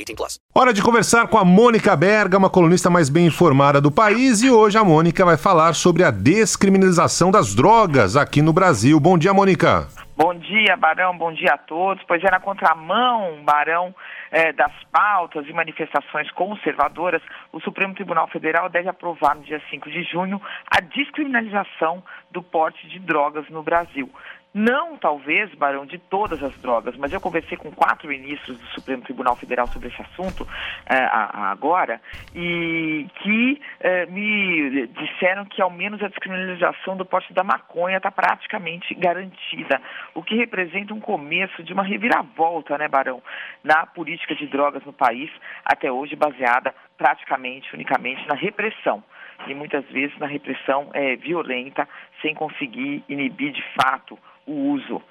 18 plus. Hora de conversar com a Mônica Berga, uma colunista mais bem informada do país, e hoje a Mônica vai falar sobre a descriminalização das drogas aqui no Brasil. Bom dia, Mônica. Bom dia, Barão, bom dia a todos. Pois é, na contramão, Barão, eh, das pautas e manifestações conservadoras, o Supremo Tribunal Federal deve aprovar no dia 5 de junho a descriminalização do porte de drogas no Brasil. Não, talvez, Barão, de todas as drogas, mas eu conversei com quatro ministros do Supremo Tribunal Federal sobre esse assunto a- agora e que eh, me disseram que ao menos a descriminalização do porte da maconha está praticamente garantida, o que representa um começo de uma reviravolta, né, Barão, na política de drogas no país, até hoje baseada praticamente, unicamente na repressão. E muitas vezes na repressão eh, violenta, sem conseguir inibir de fato o uso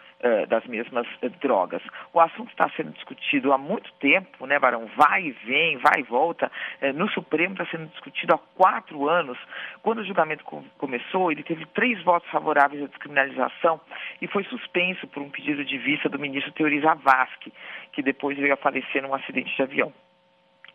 das mesmas eh, drogas. O assunto está sendo discutido há muito tempo, né, Barão? Vai e vem, vai e volta. Eh, no Supremo está sendo discutido há quatro anos. Quando o julgamento com- começou, ele teve três votos favoráveis à descriminalização e foi suspenso por um pedido de vista do ministro Teori Zavascki, que depois veio a falecer num acidente de avião.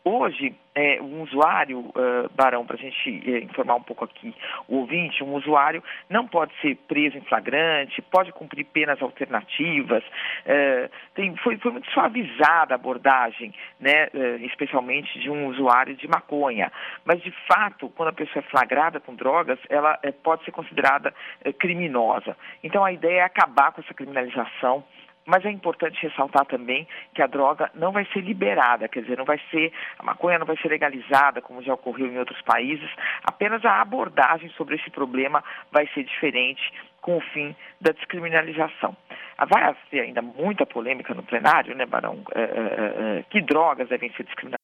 Hoje, é, um usuário, eh, Barão, para a gente eh, informar um pouco aqui o ouvinte, um usuário não pode ser preso em flagrante, pode cumprir penas alternativas, eh, tem- foi, foi muito suavizada a abordagem, né, especialmente de um usuário de maconha. Mas, de fato, quando a pessoa é flagrada com drogas, ela eh, pode ser considerada criminosa. Então, a ideia é acabar com essa criminalização mas é importante ressaltar também que a droga não vai ser liberada, quer dizer, não vai ser, a maconha não vai ser legalizada, como já ocorreu em outros países, apenas a abordagem sobre esse problema vai ser diferente com o fim da descriminalização. Ah, Vai haver ainda muita polêmica no plenário, né, Barão? Eh, eh, eh, que drogas devem ser discriminadas?